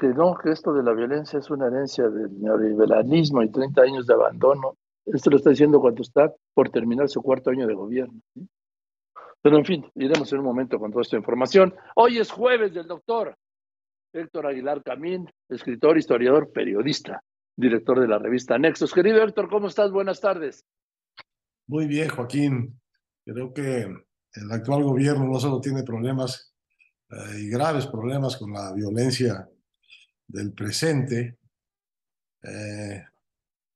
que no, que esto de la violencia es una herencia del neoliberalismo y 30 años de abandono. Esto lo está diciendo cuando está por terminar su cuarto año de gobierno. Pero en fin, iremos en un momento con toda esta información. Hoy es jueves del doctor Héctor Aguilar Camín, escritor, historiador, periodista, director de la revista Nexos. Querido Héctor, ¿cómo estás? Buenas tardes. Muy bien, Joaquín. Creo que el actual gobierno no solo tiene problemas eh, y graves problemas con la violencia del presente, eh,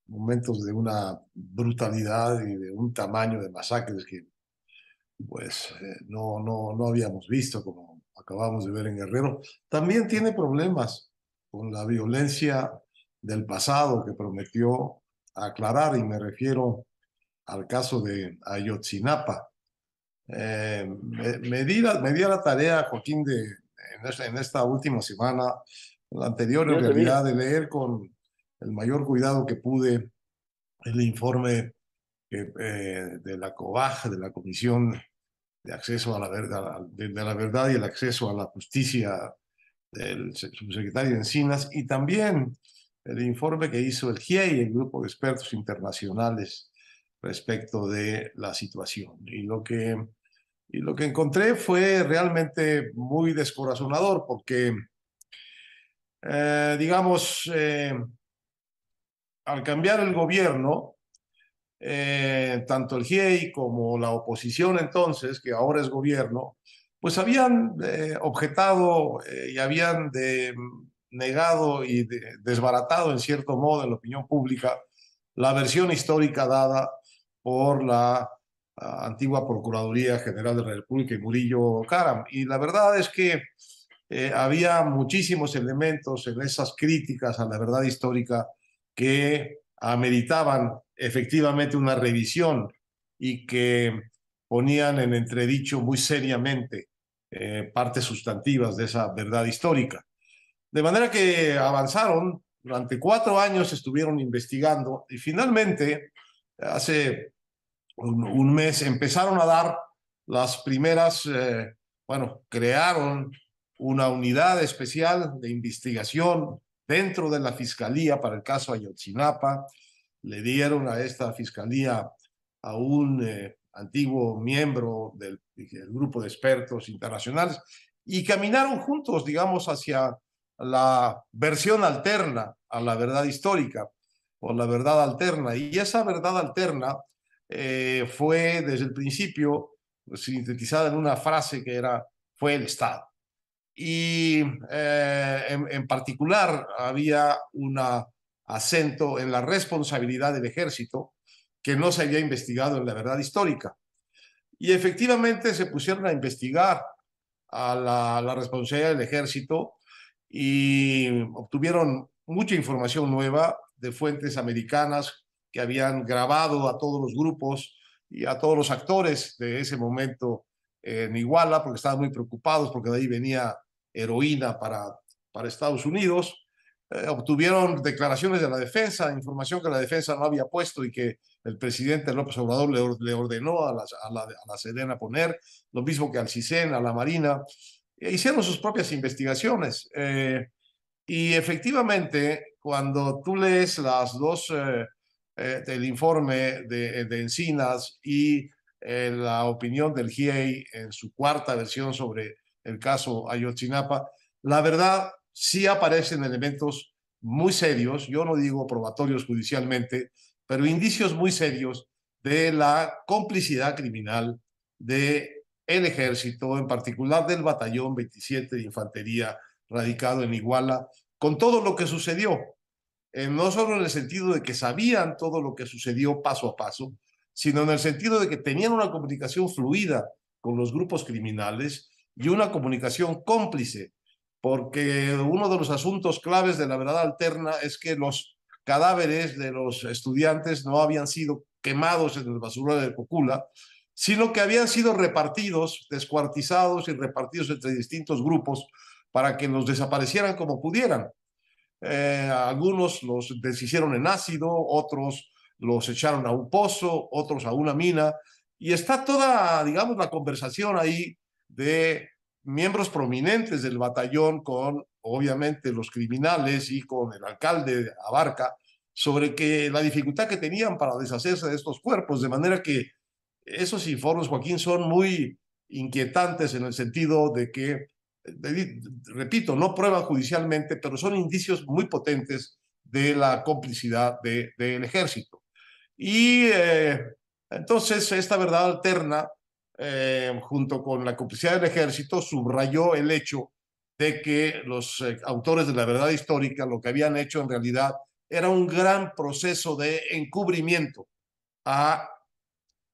momentos de una brutalidad y de un tamaño de masacres que pues eh, no, no, no habíamos visto como acabamos de ver en Guerrero. También tiene problemas con la violencia del pasado que prometió aclarar y me refiero al caso de Ayotzinapa. Eh, me, di la, me, di la, tarea, Joaquín, de, en, esta, última semana, la anterior en realidad, de leer con el mayor cuidado que pude el informe eh, de la COBAJ, de la Comisión de Acceso a la, verdad, de, la Verdad y el Acceso a la Justicia del subsecretario Encinas, y también el informe que hizo el GIEI, el Grupo de Expertos Internacionales respecto de la situación. Y lo que, y lo que encontré fue realmente muy descorazonador porque, eh, digamos, eh, al cambiar el gobierno, eh, tanto el GIEI como la oposición entonces, que ahora es gobierno, pues habían objetado y habían negado y desbaratado en cierto modo en la opinión pública la versión histórica dada por la ah, antigua Procuraduría General de la República y Murillo Caram. Y la verdad es que eh, había muchísimos elementos en esas críticas a la verdad histórica que ameritaban efectivamente una revisión y que ponían en entredicho muy seriamente eh, partes sustantivas de esa verdad histórica. De manera que avanzaron, durante cuatro años estuvieron investigando y finalmente, hace un, mes, empezaron a dar las primeras, eh, bueno, crearon una unidad especial de investigación dentro de la Fiscalía para el caso Ayotzinapa, le dieron a esta Fiscalía a un eh, antiguo miembro del, grupo de expertos internacionales y caminaron juntos, digamos, hacia la versión alterna a la verdad histórica o la verdad alterna. Y esa verdad alterna eh, fue desde el principio sintetizada en una frase que era, fue el Estado. Y eh, en, particular había un acento en la responsabilidad del ejército que no se había investigado en la verdad histórica. Y efectivamente se pusieron a investigar a la, la responsabilidad del ejército y obtuvieron mucha información nueva de fuentes americanas que habían grabado a todos los grupos y a todos los actores de ese momento en Iguala, porque estaban muy preocupados, porque de ahí venía heroína para, para Estados Unidos. Eh, obtuvieron declaraciones de la defensa, información que la defensa no había puesto y que el presidente López Obrador le, ordenó a la, a, la, a la, Sedena poner, lo mismo que al CISEN, a la Marina. E hicieron sus propias investigaciones. Eh, y efectivamente, cuando tú lees las dos eh, eh, del informe de, de Encinas y eh, la opinión del GIEI en su cuarta versión sobre el caso Ayotzinapa, la verdad sí aparecen elementos muy serios, yo no digo probatorios judicialmente, pero indicios muy serios de la complicidad criminal de el ejército, en particular del batallón 27 de infantería radicado en Iguala, con todo lo que sucedió. Eh, no solo en el sentido de que sabían todo lo que sucedió paso a paso, sino en el sentido de que tenían una comunicación fluida con los grupos criminales y una comunicación cómplice, porque uno de los asuntos claves de la verdad alterna es que los cadáveres de los estudiantes no habían sido quemados en el basurero de Cocula, sino que habían sido repartidos, descuartizados y repartidos entre distintos grupos para que los desaparecieran como pudieran. Eh, algunos los deshicieron en ácido, otros los echaron a un pozo, otros a una mina, y está toda, digamos, la conversación ahí de miembros prominentes del batallón con, obviamente, los criminales y con el alcalde Abarca sobre que la dificultad que tenían para deshacerse de estos cuerpos, de manera que esos informes, Joaquín, son muy inquietantes en el sentido de que, repito, no prueban judicialmente, pero son indicios muy potentes de la complicidad del de, ejército. Y eh, entonces esta verdad alterna, eh, junto con la complicidad del ejército, subrayó el hecho de que los eh, autores de la verdad histórica lo que habían hecho en realidad era un gran proceso de encubrimiento a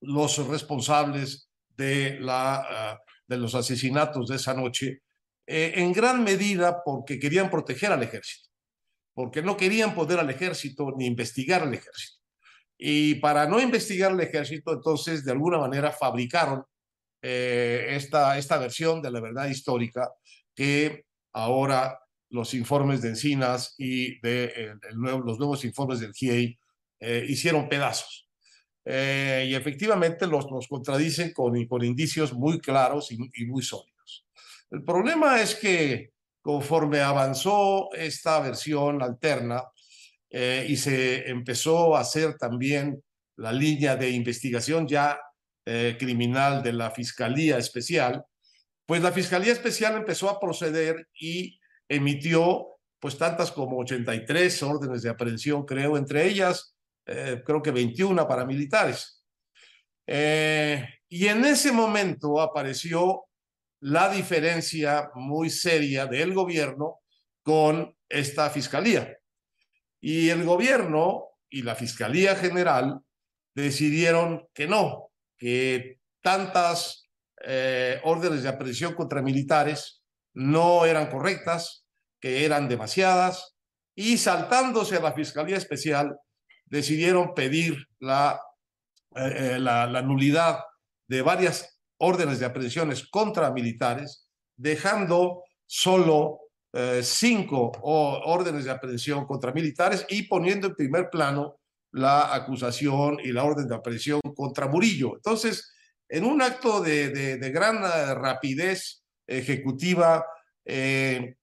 los responsables de, la, de los asesinatos de esa noche, en gran medida porque querían proteger al ejército, porque no querían poder al ejército ni investigar al ejército. Y para no investigar al ejército, entonces, de alguna manera fabricaron eh, esta, esta versión de la verdad histórica que ahora los informes de Encinas y de los nuevos informes del GIEI eh, hicieron pedazos. Eh, y efectivamente los, los contradicen con, con indicios muy claros y, muy sólidos. El problema es que conforme avanzó esta versión alterna eh, y se empezó a hacer también la línea de investigación ya criminal de la Fiscalía Especial, pues la Fiscalía Especial empezó a proceder y emitió pues tantas como 83 órdenes de aprehensión, creo, entre ellas eh, creo que 21 paramilitares. Eh, y en ese momento apareció la diferencia muy seria del gobierno con esta fiscalía. Y el gobierno y la Fiscalía General decidieron que no, que tantas eh, órdenes de aprehensión contra militares no eran correctas, que eran demasiadas, y saltándose a la Fiscalía Especial, decidieron pedir la, eh, eh, la, la, nulidad de varias órdenes de aprehensiones contra militares, dejando solo eh, cinco órdenes de aprehensión contra militares y poniendo en primer plano la acusación y la orden de aprehensión contra Murillo. Entonces, en un acto de, de, gran rapidez ejecutiva, eh,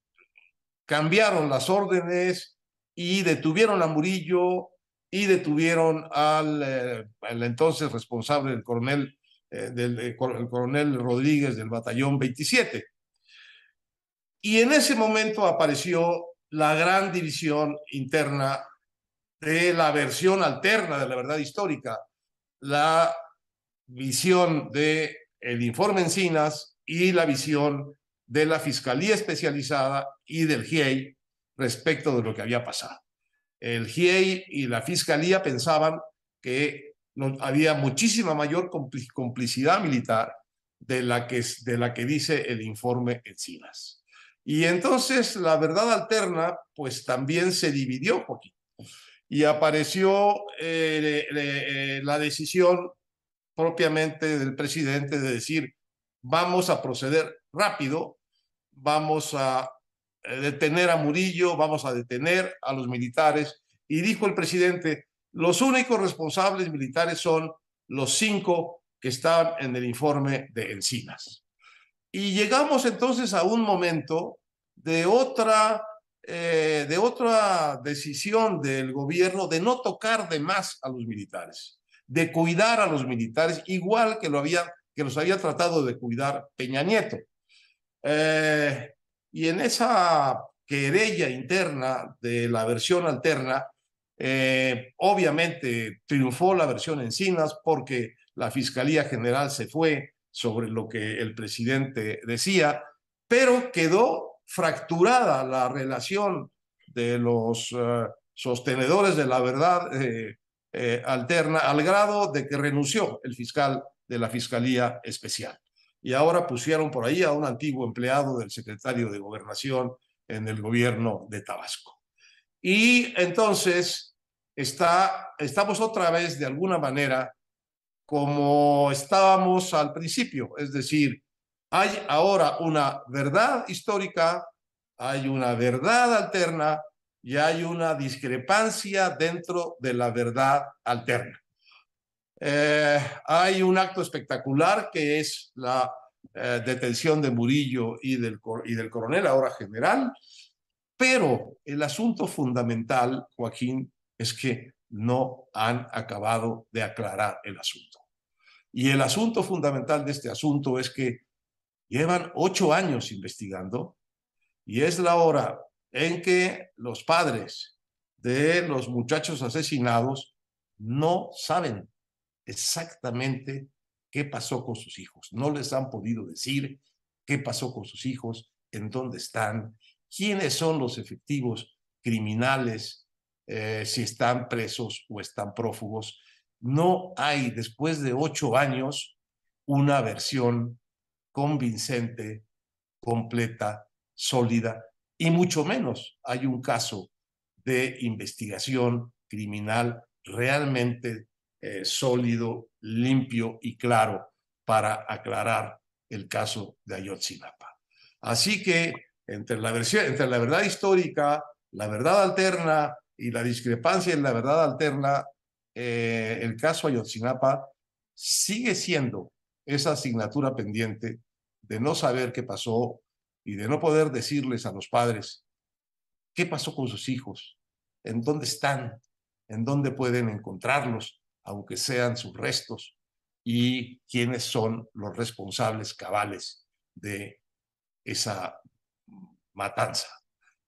cambiaron las órdenes y detuvieron a Murillo y detuvieron al, eh, entonces responsable coronel, eh, del el coronel Rodríguez del batallón 27. Y en ese momento apareció la gran división interna de la versión alterna de la verdad histórica, la visión de el informe Encinas y la visión de la Fiscalía Especializada y del GIEI respecto de lo que había pasado. El GIEI y la Fiscalía pensaban que había muchísima mayor complicidad militar de la, que, de la que dice el informe Encinas. Y entonces la verdad alterna, pues también se dividió un poquito. Y apareció eh, eh, la decisión propiamente del presidente de decir, vamos a proceder rápido, vamos a eh, detener a Murillo, vamos a detener a los militares. Y dijo el presidente, los únicos responsables militares son los cinco que están en el informe de Encinas. Y llegamos entonces a un momento de otra, eh, de otra decisión del gobierno de no tocar de más a los militares, de cuidar a los militares igual que, lo había, que los había tratado de cuidar Peña Nieto. Eh, y en esa querella interna de la versión alterna, eh, obviamente triunfó la versión Encinas porque la Fiscalía General se fue sobre lo que el presidente decía, pero quedó fracturada la relación de los uh, sostenedores de la verdad eh, eh, alterna al grado de que renunció el fiscal de la Fiscalía Especial y ahora pusieron por ahí a un antiguo empleado del secretario de Gobernación en el gobierno de Tabasco. Y entonces está, estamos otra vez de alguna manera como estábamos al principio, es decir, hay ahora una verdad histórica, hay una verdad alterna y hay una discrepancia dentro de la verdad alterna. Eh, hay un acto espectacular que es la, eh, detención de Murillo y del, y del coronel, ahora general, pero el asunto fundamental, Joaquín, es que no han acabado de aclarar el asunto. Y el asunto fundamental de este asunto es que llevan ocho años investigando y es la hora en que los padres de los muchachos asesinados no saben exactamente qué pasó con sus hijos. No les han podido decir qué pasó con sus hijos, en dónde están, quiénes son los efectivos criminales, eh, si están presos o están prófugos. No hay, después de ocho años, una versión convincente, completa, sólida, y mucho menos hay un caso de investigación criminal realmente eh, sólido, limpio y claro para aclarar el caso de Ayotzinapa. Así que entre la, versión, entre la verdad histórica, la verdad alterna y la discrepancia en la verdad alterna, eh, el caso Ayotzinapa sigue siendo esa asignatura pendiente de no saber qué pasó y de no poder decirles a los padres qué pasó con sus hijos, en dónde están, en dónde pueden encontrarlos, aunque sean sus restos, y quiénes son los responsables cabales de esa matanza.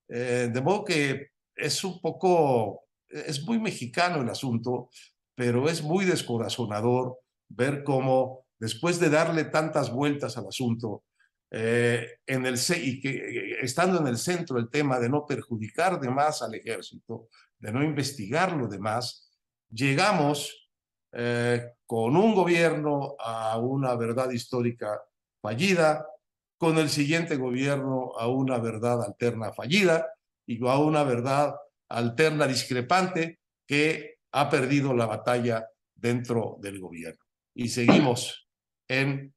Eh, de modo que es un poco, es muy mexicano el asunto, pero es muy descorazonador ver cómo después de darle tantas vueltas al asunto, eh, en el, y que eh, estando en el centro el tema de no perjudicar de más al ejército, de no investigar lo demás, llegamos eh, con un gobierno a una verdad histórica fallida, con el siguiente gobierno a una verdad alterna fallida y a una verdad alterna discrepante que ha perdido la batalla dentro del gobierno. Y seguimos en,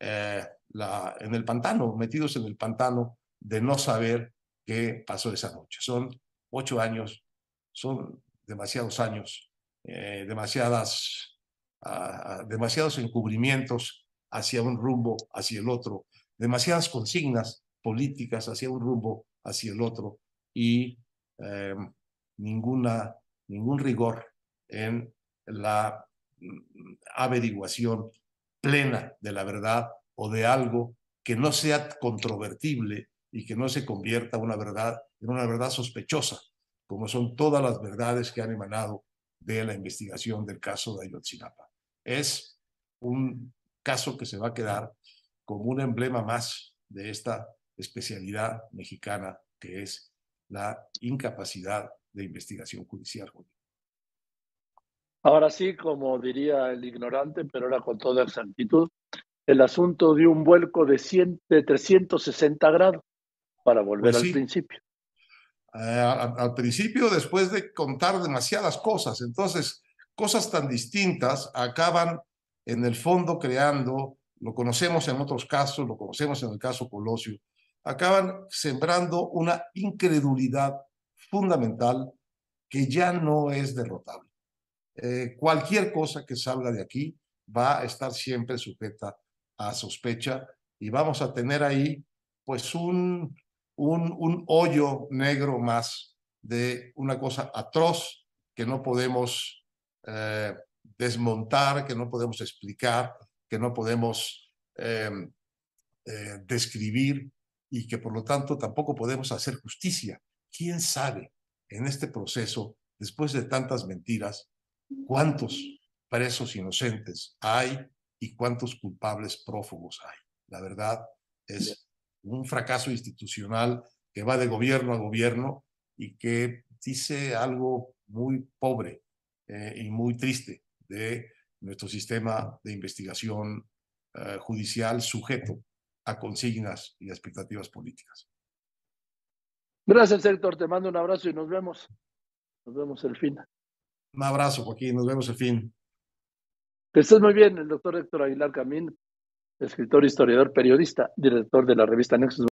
eh, la, en el pantano, metidos en el pantano de no saber qué pasó esa noche. Son ocho años, son demasiados años eh, demasiadas, ah, ah, demasiados encubrimientos hacia un rumbo, hacia el otro, demasiadas consignas políticas hacia un rumbo, hacia el otro, y em, ninguna, ningún rigor en la mm, averiguación plena de la verdad o de algo que no sea controvertible y que no se convierta una verdad en una verdad sospechosa, como son todas las verdades que han emanado de la investigación del caso de Ayotzinapa. Es un caso que se va a quedar como un emblema más de esta especialidad mexicana que es la incapacidad de investigación judicial. Ahora sí, como diría el ignorante, pero ahora con toda exactitud, el asunto de un vuelco de, 100, de 360 grados para volver pues al principio. Eh, al, principio después de contar demasiadas cosas. Entonces, cosas tan distintas acaban en el fondo creando, lo conocemos en otros casos, lo conocemos en el caso Colosio, acaban sembrando una incredulidad fundamental que ya no es derrotable. Eh, cualquier cosa que salga de aquí va a estar siempre sujeta a sospecha y vamos a tener ahí pues un, un, hoyo negro más de una cosa atroz que no podemos eh, desmontar, que no podemos explicar, que no podemos em, eh, describir y que por lo tanto tampoco podemos hacer justicia. ¿Quién sabe en este proceso, después de tantas mentiras, cuántos presos inocentes hay y cuántos culpables prófugos hay? La verdad es un fracaso institucional que va de gobierno a gobierno y que dice algo muy pobre eh, y muy triste de nuestro sistema de investigación eh, judicial sujeto a consignas y expectativas políticas. Gracias, Héctor. Te mando un abrazo y nos vemos. Nos vemos el fin. Un abrazo, Joaquín. Nos vemos el fin. Que estés muy bien, el doctor Héctor Aguilar Camín, escritor, historiador, periodista, director de la revista Nexus.